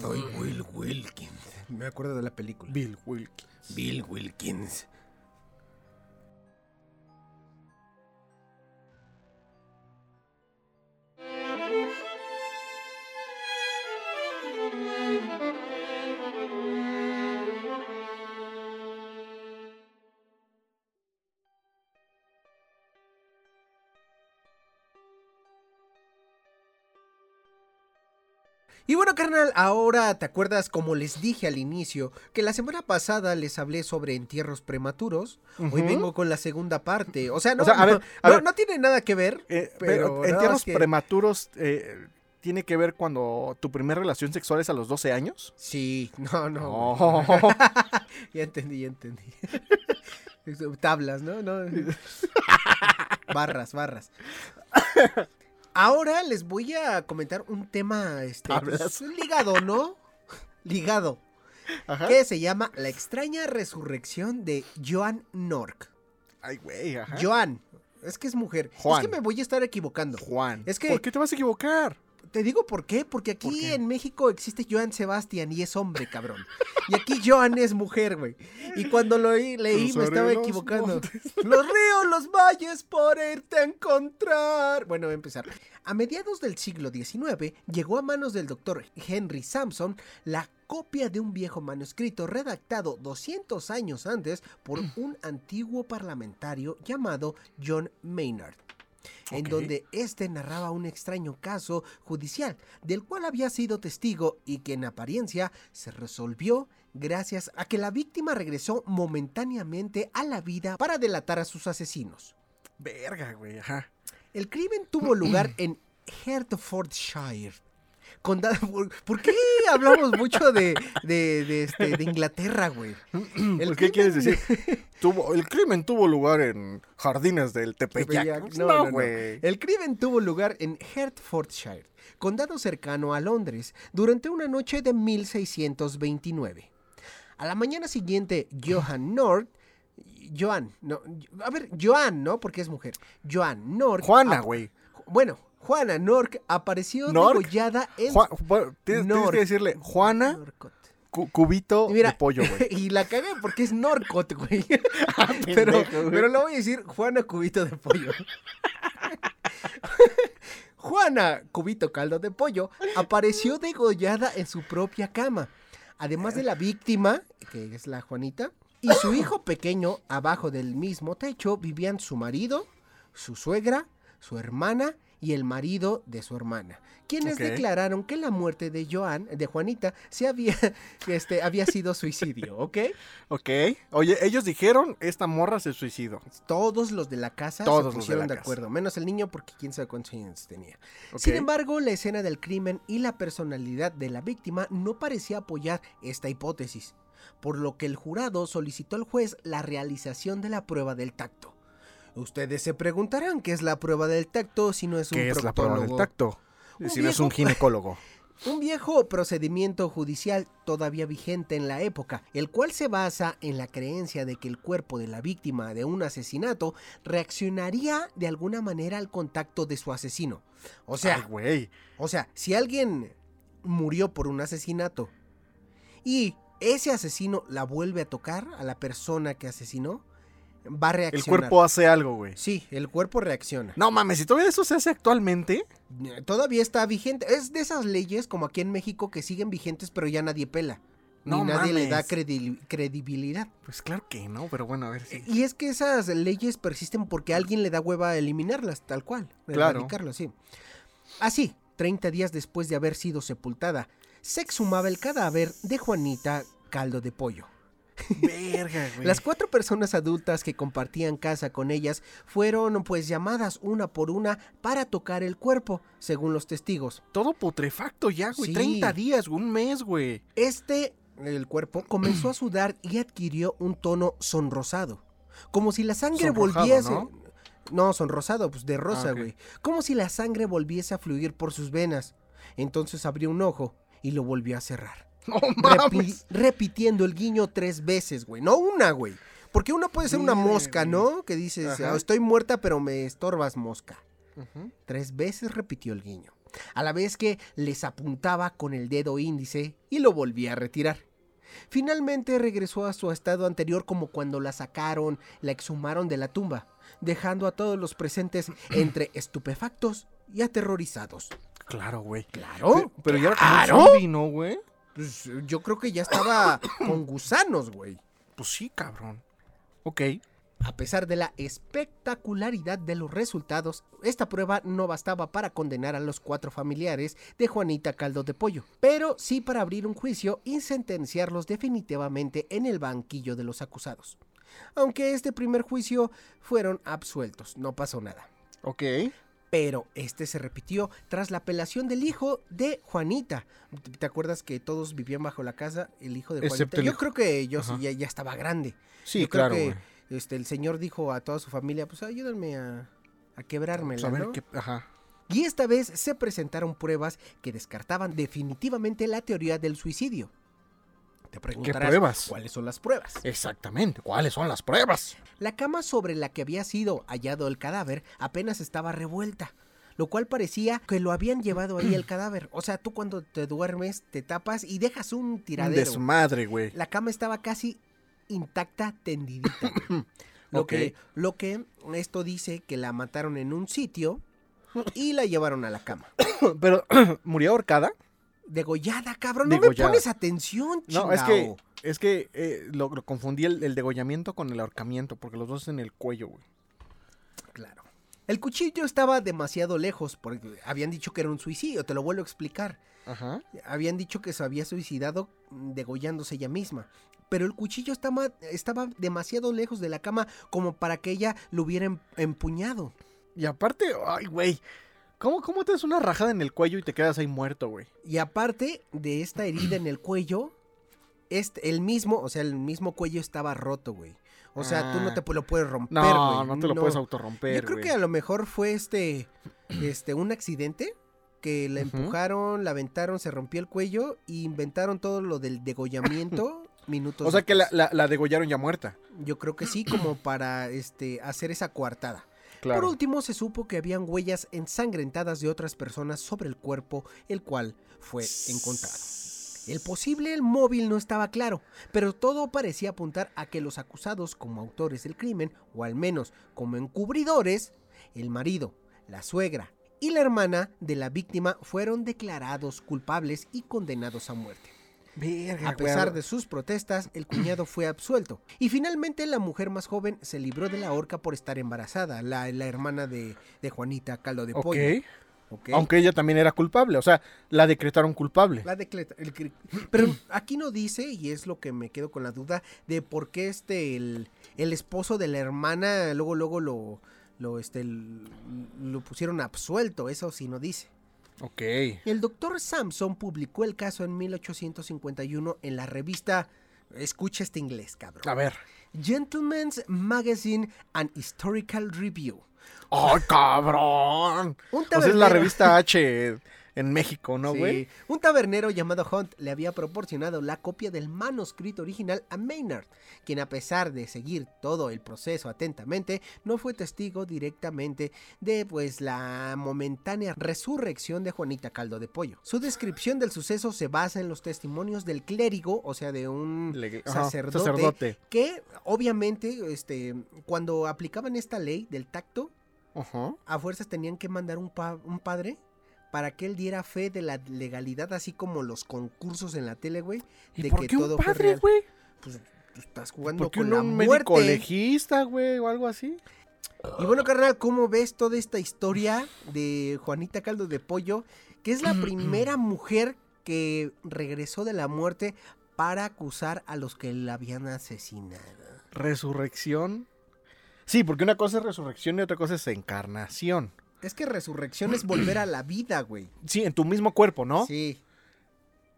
soy Will Wilkins. Me acuerdo de la película. Bill Wilkins. Bill Wilkins. Thank you. Y bueno, carnal, ahora te acuerdas, como les dije al inicio, que la semana pasada les hablé sobre entierros prematuros. Hoy vengo con la segunda parte. O sea, no, O sea, a no- ver, a no- ver. no tiene nada que ver. Eh, Pero entierros que- prematuros eh, tiene que ver cuando tu primera relación sexual es a los 12 años. Sí, no, no. Oh. Ya entendí, ya entendí. Tablas, ¿no? no. barras, barras. Ahora les voy a comentar un tema este, pues, ligado, ¿no? Ligado. Ajá. Que se llama La extraña resurrección de Joan Nork. Ay, güey, ajá. Joan. Es que es mujer. Juan. Es que me voy a estar equivocando. Juan. Es que- ¿Por qué te vas a equivocar? Te digo por qué, porque aquí ¿Por qué? en México existe Joan Sebastián y es hombre, cabrón. Y aquí Joan es mujer, güey. Y cuando lo leí me estaba los equivocando. montes. Los ríos, los valles por irte a encontrar. Bueno, voy a empezar. A mediados del siglo XIX llegó a manos del doctor Henry Sampson la copia de un viejo manuscrito redactado 200 años antes por un antiguo parlamentario llamado John Maynard. En donde éste narraba un extraño caso judicial del cual había sido testigo y que en apariencia se resolvió gracias a que la víctima regresó momentáneamente a la vida para delatar a sus asesinos. Verga, güey, ajá. El crimen tuvo lugar en Hertfordshire. ¿Por, por qué hablamos mucho de, de, de, este, de Inglaterra, güy? El ¿Por qué quieres crimen- decir? Tuvo, el crimen tuvo lugar en Jardines del Tepeyac. Pues No, No, no, no. güey. El crimen tuvo lugar en Hertfordshire, condado cercano a Londres, durante una noche de 1629. A la mañana siguiente, Johan Nord, Joan, no, a ver, Joan, ¿no? Porque es mujer. Joan Nord. Juana, güey. Bueno, Juana Nork apareció Nork. degollada en bueno, tienes, que decirle Juana Norcot. cu- Cubito mira, de pollo, güey. y la cagué porque es Norcot, güey. Ah, pero, pendejo, pero lo voy a decir Juana Cubito de Pollo. Juana Cubito Caldo de Pollo apareció degollada en su propia cama. Además de la víctima, que es la Juanita, y su hijo pequeño, abajo del mismo techo, vivían su marido, su suegra, su hermana y el marido de su hermana, quienes declararon que la muerte de Joan, de Juanita, se había, este, había sido suicidio, ¿ok? Ok. Oye, ellos dijeron, esta morra se suicidó. Todos los de la casa Todos se los de pusieron de, casa. acuerdo, menos el niño porque quién sabe cuántos años tenía. Sin embargo, la escena del crimen y la personalidad de la víctima no parecía apoyar esta hipótesis, por lo que el jurado solicitó al juez la realización de la prueba del tacto. Ustedes se preguntarán qué es la prueba del tacto si no es un ¿Qué es la prueba del tacto? Un Si no es un viejo- ginecólogo. Un viejo procedimiento judicial todavía vigente en la época, el cual se basa en la creencia de que el cuerpo de la víctima de un asesinato reaccionaría de alguna manera al contacto de su asesino. O sea, Ay, o sea, si alguien murió por un asesinato y ese asesino la vuelve a tocar a la persona que asesinó, va a El reaccionar. cuerpo hace algo, güey. Sí, el cuerpo reacciona. No mames, si todavía eso se hace actualmente. Todavía está vigente. Es de esas leyes como aquí en México que siguen vigentes pero ya nadie pela. Ni No nadie le da credi- credibilidad. Pues claro que no, pero bueno, a ver si. Y es que esas leyes persisten porque alguien le da hueva a eliminarlas, tal cual. Claro. Erradicarlas, sí. Así, 30 días después de haber sido sepultada, se exhumaba el cadáver de Juanita Caldo de Pollo. Verga, güey. Las cuatro personas adultas que compartían casa con ellas fueron pues llamadas una por una para tocar el cuerpo, según los testigos. Todo putrefacto ya, güey. Sí. 30 días, un mes, güey. Este, el cuerpo, comenzó a sudar y adquirió un tono sonrosado. Como si la sangre Sonrojado, volviese. ¿no? ¿no? sonrosado, pues de rosa, Ah, ok. güey. Como si la sangre volviese a fluir por sus venas. Entonces abrió un ojo y lo volvió a cerrar. No Repi- mames. repitiendo el guiño tres veces, güey. No una, güey. Porque una puede ser una mosca, güey. ¿no? Que dices. "Ah, estoy muerta, pero me estorbas, mosca. Tres veces repitió el guiño, a la vez que les apuntaba con el dedo índice y lo volvía a retirar. Finalmente regresó a su estado anterior como cuando la sacaron, la exhumaron de la tumba, dejando a todos los presentes entre estupefactos y aterrorizados. Claro, güey. Claro, Pero, pero ya era claro. como un zombie, ¿no, güey? Pues, yo creo que ya estaba con gusanos, güey. Pues sí, cabrón. Ok. A pesar de la espectacularidad de los resultados, esta prueba no bastaba para condenar a los cuatro familiares de Juanita Caldo de Pollo, pero sí para abrir un juicio y sentenciarlos definitivamente en el banquillo de los acusados. Aunque este primer juicio fueron absueltos, no pasó nada. Ok. Pero este se repitió tras la apelación del hijo de Juanita. ¿Te acuerdas que todos vivían bajo la casa? El hijo de Juanita. Excepto Yo hijo. creo que yo ya, ya estaba grande. Sí, Yo creo claro, que, güey. este, el señor dijo a toda su familia, pues ayúdenme a, a quebrármela, Pues a ver ¿no? qué. Ajá. Y esta vez se presentaron pruebas que descartaban definitivamente la teoría del suicidio. Te preguntarás, pruebas? ¿cuáles son las pruebas? Exactamente. ¿Cuáles son las pruebas? La cama sobre la que había sido hallado el cadáver apenas estaba revuelta, lo cual parecía que lo habían llevado ahí el cadáver. O sea, tú cuando te duermes te tapas y dejas un Un tiradero. desmadre, güey. La cama estaba casi intacta, tendidita. Lo, que, lo que esto dice que la mataron en un sitio y la llevaron a la cama. Pero, ¿murió ahorcada? Degollada, cabrón. No Degollada. me pones atención, No, es que, chingao. es que eh, lo, lo confundí el, el degollamiento con el ahorcamiento, porque los dos en el cuello, güey. Claro. El cuchillo estaba demasiado lejos porque habían dicho que era un suicidio, te lo vuelvo a explicar. Ajá. Habían dicho que se había suicidado mm, degollándose ella misma. Pero el cuchillo estaba, estaba demasiado lejos de la cama como para que ella lo hubiera em- empuñado. Y aparte, ay, güey. ¿Cómo, ¿Cómo te das una rajada en el cuello y te quedas ahí muerto, güey? Y aparte de esta herida en el cuello, este, el mismo, o sea, el mismo cuello estaba roto, güey. O sea, tú no Ah. te lo puedes romper, No, güey. no te lo puedes autorromper, Yo creo que a lo mejor fue este, este, un accidente que la empujaron, la aventaron, se rompió el cuello y inventaron todo lo del degollamiento minutos. O sea que la, después. la, la degollaron ya muerta. Yo creo que sí, como para este hacer esa coartada. Claro. Por último, se supo que habían huellas ensangrentadas de otras personas sobre el cuerpo, el cual fue encontrado. El posible móvil no estaba claro, pero todo parecía apuntar a que los acusados como autores del crimen, o al menos como encubridores, el marido, la suegra y la hermana de la víctima fueron declarados culpables y condenados a muerte. Verga, A pesar de sus protestas, el cuñado fue absuelto. Y finalmente la mujer más joven se libró de la horca por estar embarazada, la, la hermana de, de Juanita Caldo de. Pollo. Aunque ella también era culpable. O sea, la decretaron culpable. La pero aquí no dice, y es lo que me quedo con la duda, de por qué este el, el esposo de la hermana luego luego lo, lo, este, lo pusieron absuelto, eso sí no dice. Ok. El doctor Sampson publicó el caso en 1851 en la revista, escucha este inglés, cabrón. A ver. Gentleman's Magazine and Historical Review. ¡Ay, cabrón! Un O sea, es la revista H en México, ¿no, Sí. güey? Un tabernero llamado Hunt le había proporcionado la copia del manuscrito original a Maynard, quien a pesar de seguir todo el proceso atentamente, no fue testigo directamente de pues la momentánea resurrección de Juanita Caldo de Pollo. Su descripción del suceso se basa en los testimonios del clérigo, o sea, de un Le- sacerdote, sacerdote. que obviamente este cuando aplicaban esta ley del tacto Ajá. a fuerzas tenían que mandar un, pa- un padre para que él diera fe de la legalidad, así como los concursos en la tele, güey. ¿Y de por que qué un todo fue padre, güey? Pues tú estás jugando ¿Por qué con no la un muerte. médico legista, güey? O algo así. Y bueno, carnal, ¿cómo ves toda esta historia de Juanita Caldo de Pollo? Que es la primera mujer que regresó de la muerte para acusar a los que la habían asesinado. Resurrección. Sí, porque una cosa es resurrección y otra cosa es encarnación. Es que resurrección es volver a la vida, güey. Sí, en tu mismo cuerpo, ¿no? Sí.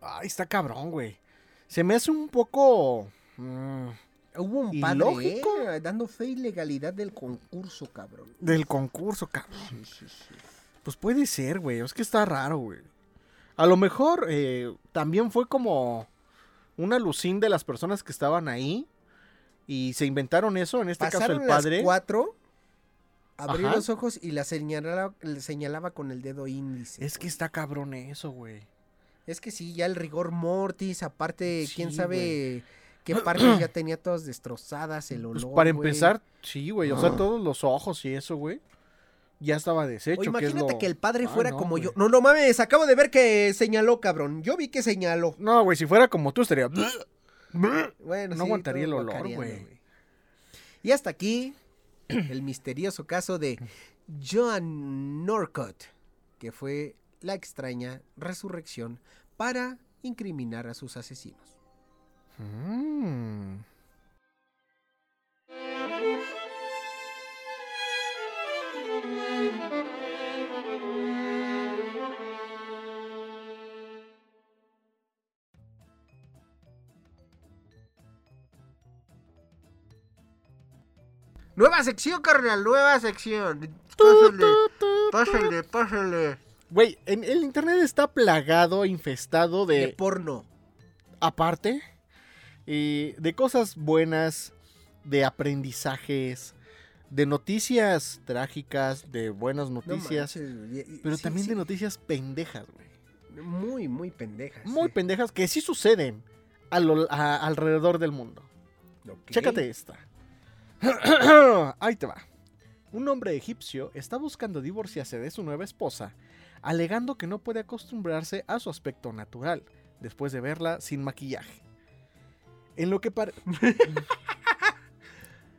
Ay, está cabrón, güey. Se me hace un poco... mm, Hubo un ¿Y padre lógico? eh, dando fe y legalidad del concurso, cabrón. del concurso, cabrón. Pues puede ser, güey. Es que está raro, güey. A lo mejor eh, también fue como una alucin de las personas que estaban ahí. Y se inventaron eso, en este caso el las padre. cuatro, abrió Ajá. los ojos y la señalaba, le señalaba con el dedo índice. Es que está cabrón eso, güey. Es que sí, ya el rigor mortis, aparte, Sí, quién sabe qué partes ya tenía todas destrozadas, el olor. Pues para empezar, sí, güey. O sea, todos los ojos y eso, güey. Ya estaba deshecho. O que es imagínate lo- que el padre Ah, fuera no, como yo. No, no mames, acabo de ver que señaló, cabrón. Yo vi que señaló. No, güey, si fuera como tú estaría... Bueno, No sí, aguantaría el olor, güey. Y hasta aquí el misterioso caso de Joan Norcott, que fue la extraña resurrección para incriminar a sus asesinos. Mm. Nueva sección, carnal, nueva sección. Pásale, pásale, pásale. Güey, en el internet está plagado, infestado De de... porno. aparte, de cosas buenas, de aprendizajes, de noticias trágicas, de buenas No noticias, manches, y- y- pero sí, también sí, de noticias pendejas, güey. Muy, muy pendejas. Muy sí. pendejas que sí suceden a lo- a- alrededor del mundo. Chécate esta. Ahí te va. Un hombre egipcio está buscando divorciarse de su nueva esposa, alegando que no puede acostumbrarse a su aspecto natural, después de verla sin maquillaje. En lo que, pare-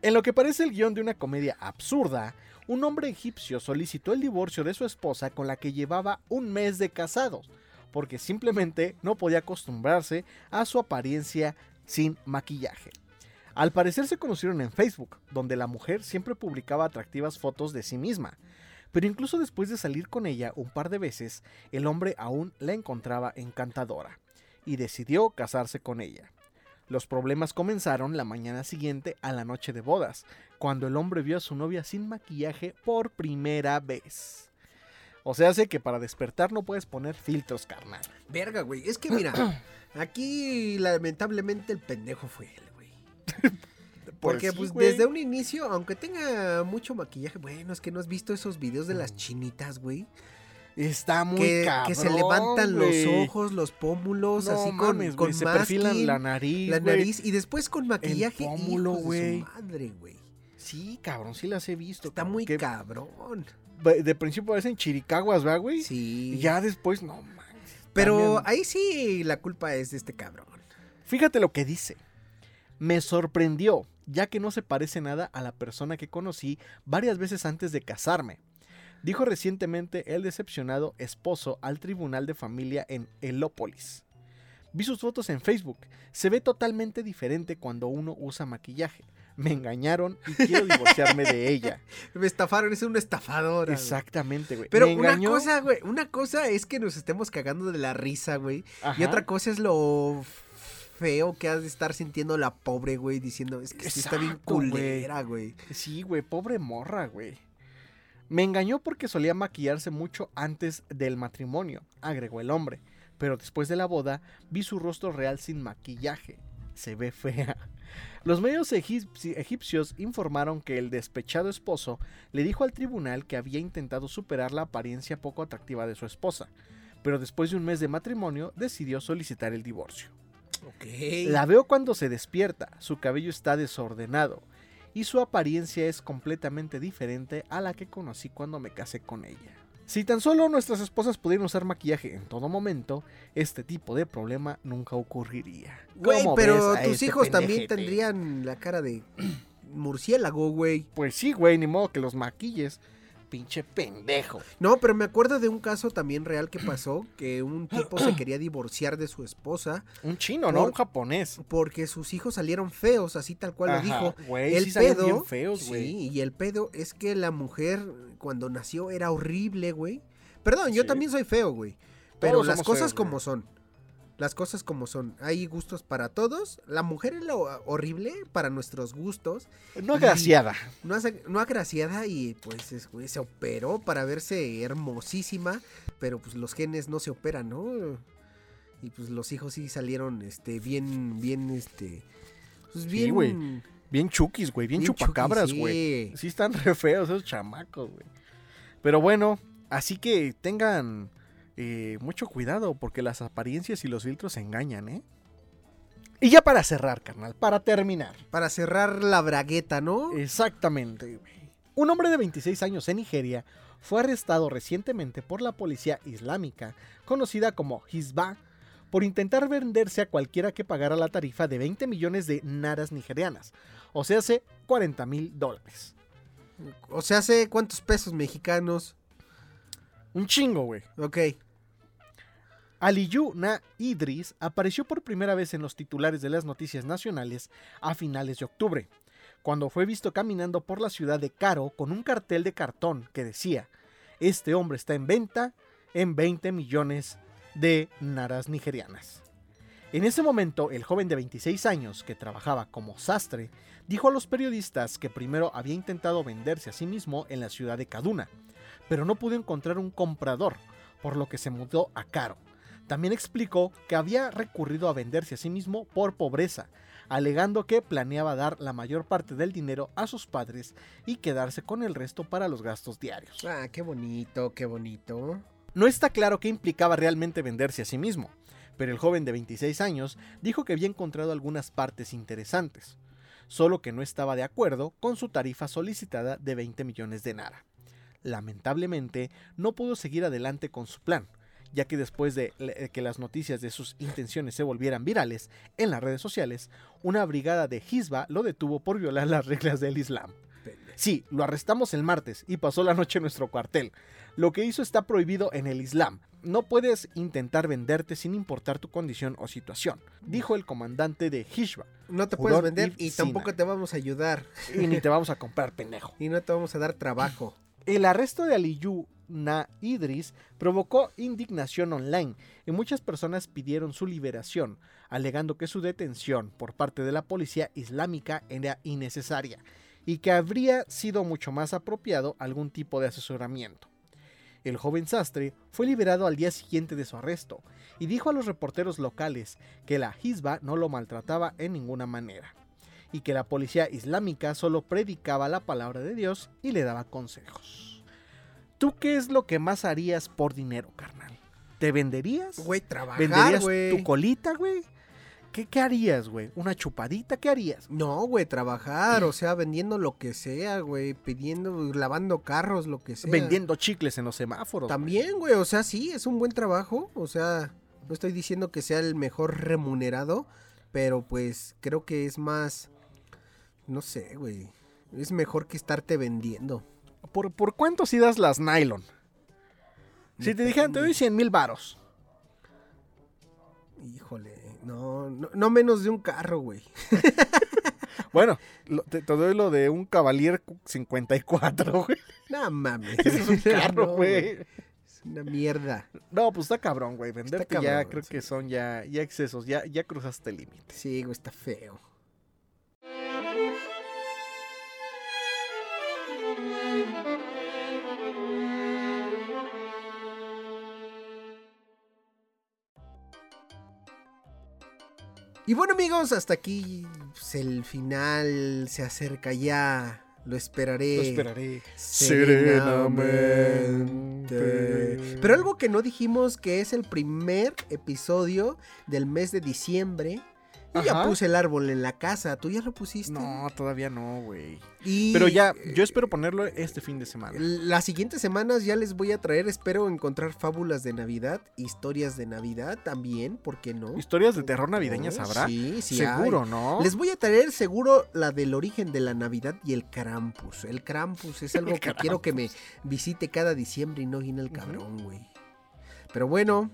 En lo que parece el guion de una comedia absurda, un hombre egipcio solicitó el divorcio de su esposa con la que llevaba un mes de casados, porque simplemente no podía acostumbrarse a su apariencia sin maquillaje. Al parecer se conocieron en Facebook, donde la mujer siempre publicaba atractivas fotos de sí misma, pero incluso después de salir con ella un par de veces, el hombre aún la encontraba encantadora, y decidió casarse con ella. Los problemas comenzaron la mañana siguiente a la noche de bodas, cuando el hombre vio a su novia sin maquillaje por primera vez. O sea, sé que para despertar no puedes poner filtros, carnal. Verga, güey. Es que mira, aquí lamentablemente el pendejo fue él, Porque sí, pues güey. desde un inicio, aunque tenga mucho maquillaje, bueno, es que no has visto esos videos de las chinitas, güey. Está muy Que, cabrón, que se levantan los ojos, los pómulos, No así con, mames, con se perfilan la nariz, la nariz y después con maquillaje. pómulo, güey. madre, güey. Sí, cabrón, sí las he visto. Está cabrón, muy que cabrón. De principio parecen chiricaguas, ¿verdad, güey? Sí. Y ya después, no mames. Pero ahí sí la culpa es de este cabrón. Fíjate lo que dice. Me sorprendió, ya que no se parece nada a la persona que conocí varias veces antes de casarme. Dijo recientemente el decepcionado esposo al tribunal de familia en Helópolis. Vi sus fotos en Facebook. Se ve totalmente diferente cuando uno usa maquillaje. Me engañaron y quiero divorciarme de ella. Me estafaron, es una estafadora. Exactamente, güey. Pero una cosa, güey, una cosa es que nos estemos cagando de la risa, güey. Y otra cosa es lo feo que has de estar sintiendo la pobre, güey, diciendo, es que sí está bien culera, güey. Sí, güey, pobre morra, güey. Me engañó porque solía maquillarse mucho antes del matrimonio, agregó el hombre. Pero después de la boda vi su rostro real sin maquillaje. Se ve fea. Los medios egipci- egipcios informaron que el despechado esposo le dijo al tribunal que había intentado superar la apariencia poco atractiva de su esposa, pero después de un mes de matrimonio decidió solicitar el divorcio. La veo cuando se despierta, su cabello está desordenado y su apariencia es completamente diferente a la que conocí cuando me casé con ella. Si tan solo nuestras esposas pudieran usar maquillaje en todo momento, este tipo de problema nunca ocurriría. Güey, ¿Cómo pero tus este hijos también tendrían la cara de murciélago, güey. Pues sí, güey, ni modo que los maquilles. Pinche pendejo. No, pero me acuerdo de un caso también real que pasó, que un tipo se quería divorciar de su esposa Un chino, ¿no? Un japonés. porque sus hijos salieron feos, así tal cual lo dijo. El sí pedo, bien feos, güey. sí, y el pedo es que la mujer cuando nació era horrible, güey. Perdón, yo también soy feo, güey. Pero Todos las cosas feos, como son. Las cosas como son. Hay gustos para todos. La mujer es lo horrible para nuestros gustos. No agraciada. No, no agraciada y pues es- se operó para verse hermosísima. Pero pues los genes no se operan, ¿no? Y pues los hijos sí salieron este bien, bien, este. Pues Sí, bien. güey. Bien chukis, güey. Bien, bien chupacabras, güey. sí. Sí están re feos esos chamacos, güey. Pero bueno, así que tengan eh, mucho cuidado porque las apariencias y los filtros engañan, ¿eh? Y ya para cerrar, carnal, para terminar. Para cerrar la bragueta, ¿no? Exactamente. Un hombre de 26 años en Nigeria fue arrestado recientemente por la policía islámica, conocida como Hizbah, por intentar venderse a cualquiera que pagara la tarifa de 20 millones de naras nigerianas, o sea, hace 40 mil dólares. O sea, hace cuántos pesos mexicanos. Un chingo, güey. Ok. Aliyu Na Idris apareció por primera vez en los titulares de las noticias nacionales a finales de octubre, cuando fue visto caminando por la ciudad de Caro con un cartel de cartón que decía, este hombre está en venta en 20 millones de naras nigerianas. En ese momento, el joven de 26 años, que trabajaba como sastre, dijo a los periodistas que primero había intentado venderse a sí mismo en la ciudad de Kaduna, pero no pudo encontrar un comprador, por lo que se mudó a Caro. También explicó que había recurrido a venderse a sí mismo por pobreza, alegando que planeaba dar la mayor parte del dinero a sus padres y quedarse con el resto para los gastos diarios. Ah, qué bonito, qué bonito. No está claro qué implicaba realmente venderse a sí mismo, pero el joven de 26 años dijo que había encontrado algunas partes interesantes, solo que no estaba de acuerdo con su tarifa solicitada de 20 millones de nara. Lamentablemente, no pudo seguir adelante con su plan, ya que después de le- que las noticias de sus intenciones se volvieran virales en las redes sociales, una brigada de Hizba lo detuvo por violar las reglas del Islam. Sí, lo arrestamos el martes y pasó la noche en nuestro cuartel. Lo que hizo está prohibido en el Islam. No puedes intentar venderte sin importar tu condición o situación, dijo el comandante de Hizba. No te puedes vender y tampoco te vamos a ayudar. Y ni te vamos a comprar, pendejo. Y no te vamos a dar trabajo. El arresto de Aliyu Na Idris provocó indignación online y muchas personas pidieron su liberación, alegando que su detención por parte de la policía islámica era innecesaria y que habría sido mucho más apropiado algún tipo de asesoramiento. El joven sastre fue liberado al día siguiente de su arresto y dijo a los reporteros locales que la Hizba no lo maltrataba en ninguna manera y que la policía islámica solo predicaba la palabra de Dios y le daba consejos. ¿Tú qué es lo que más harías por dinero, carnal? ¿Te venderías? Güey, trabajar, ¿Venderías tu colita, güey? ¿Qué, qué harías, güey? ¿Una chupadita? ¿Qué harías? No, güey, trabajar, o sea, vendiendo lo que sea, güey, pidiendo, lavando carros, lo que sea. Vendiendo chicles en los semáforos. También, güey, o sea, sí, es un buen trabajo, o sea, no estoy diciendo que sea el mejor remunerado, pero pues creo que es más, no sé, güey, es mejor que estarte vendiendo. ¿Por, ¿Por cuánto si das las nylon? Si te dijeran, te doy 100 mil varos. Híjole, no, no, no menos de un carro, güey. Bueno, lo- te, te doy lo de un Cavalier 54, güey. No mames. Ese es un carro, No, güey. Es una mierda. No, pues está cabrón, güey. Venderte ya cabrón, creo sí. que son ya, ya excesos. Ya, ya cruzaste el límite. Sí, güey, está feo. Y bueno amigos, hasta aquí pues, el final se acerca ya. Lo esperaré. Lo esperaré. Serenamente. Pero algo que no dijimos que es el primer episodio del mes de diciembre. Yo ya puse el árbol en la casa. ¿Tú ya lo pusiste? No, todavía no, güey. Y Pero ya, eh, yo espero ponerlo este fin de semana. Las siguientes semanas ya les voy a traer, espero encontrar fábulas de Navidad, historias de Navidad también, ¿por qué no? ¿Historias de terror navideñas habrá? Sí, sí. Seguro, hay. ¿no? Les voy a traer seguro la del origen de la Navidad y el Krampus. El Krampus es algo que quiero que me visite cada diciembre y no viene el cabrón, güey. Pero bueno,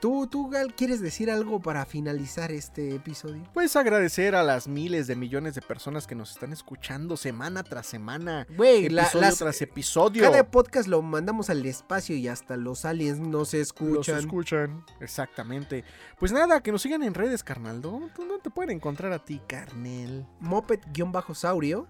¿tú, tú, Gal, quieres decir algo para finalizar este episodio? Pues agradecer a las miles de millones de personas que nos están escuchando semana tras semana. Güey, la- Episodio las- tras episodio. cada podcast lo mandamos al espacio y hasta los aliens no se Los escuchan. escuchan. Exactamente. Pues nada, que nos sigan en redes, carnal. ¿Dónde dónde te pueden encontrar a ti, carnel? Moped-saurio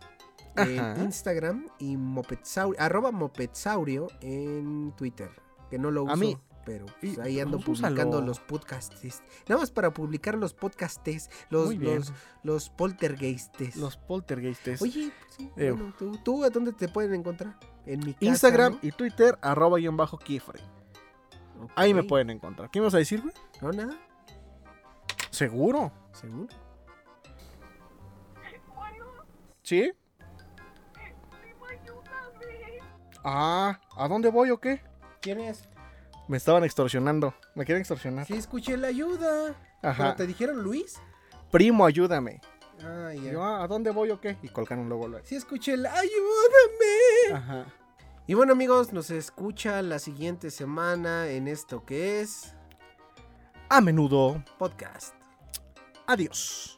en Ajá. Instagram y Mopedsaurio, arroba Mopedsaurio en Twitter. Que no lo uso, A mí- pero y- pues, ahí ando publicando los podcasts. Nada más para publicar los podcastes, los, los, los poltergeistes. Los poltergeistes. Oye, pues sí, bueno, ¿tú, tú a dónde te pueden encontrar? En mi casa, Instagram ¿no? y Twitter, arroba guion bajo Kifre. Ahí me pueden encontrar. ¿Qué me vas a decir, güey? No, nada, ¿Seguro? seguro. ¿Sí? Ah, ¿a dónde voy o qué? ¿Quién es? Me estaban extorsionando. Me quieren extorsionar. Sí, escuché la ayuda. Ajá. ¿Pero te dijeron Luis? Primo, ayúdame. Ah, ya. yo, "Ah, ¿a dónde voy o qué? Y colgaron luego luego. Sí, escuché la ayúdame. Ajá. Y bueno amigos, nos escucha la siguiente semana en esto que es A menudo. podcast. Adiós.